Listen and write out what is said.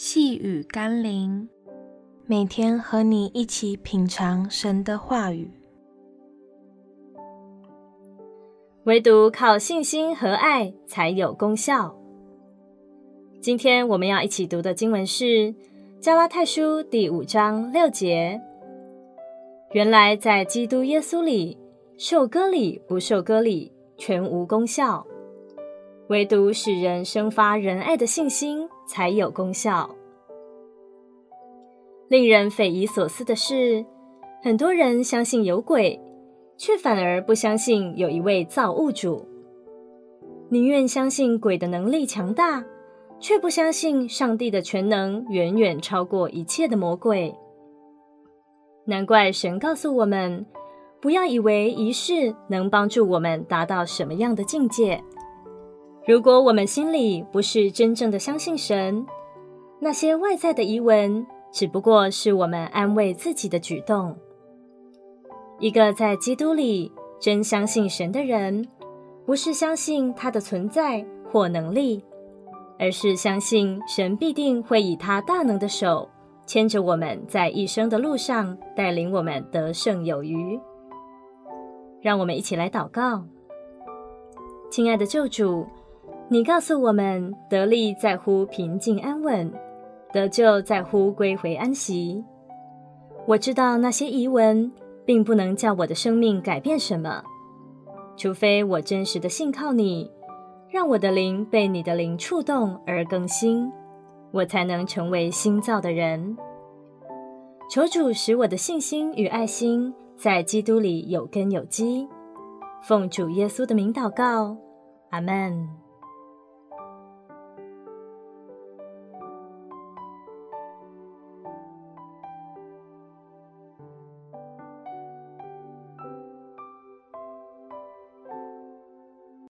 细雨甘霖，每天和你一起品尝神的话语。唯独靠信心和爱才有功效。今天我们要一起读的经文是《加拉太书》第五章六节。原来在基督耶稣里，受割礼不受割礼全无功效。唯独使人生发仁爱的信心才有功效。令人匪夷所思的是，很多人相信有鬼，却反而不相信有一位造物主；宁愿相信鬼的能力强大，却不相信上帝的全能远远超过一切的魔鬼。难怪神告诉我们，不要以为仪式能帮助我们达到什么样的境界。如果我们心里不是真正的相信神，那些外在的疑问只不过是我们安慰自己的举动。一个在基督里真相信神的人，不是相信他的存在或能力，而是相信神必定会以他大能的手牵着我们在一生的路上，带领我们得胜有余。让我们一起来祷告，亲爱的救主。你告诉我们，得力在乎平静安稳，得救在乎归回安息。我知道那些仪文并不能叫我的生命改变什么，除非我真实的信靠你，让我的灵被你的灵触动而更新，我才能成为新造的人。求主使我的信心与爱心在基督里有根有基。奉主耶稣的名祷告，阿门。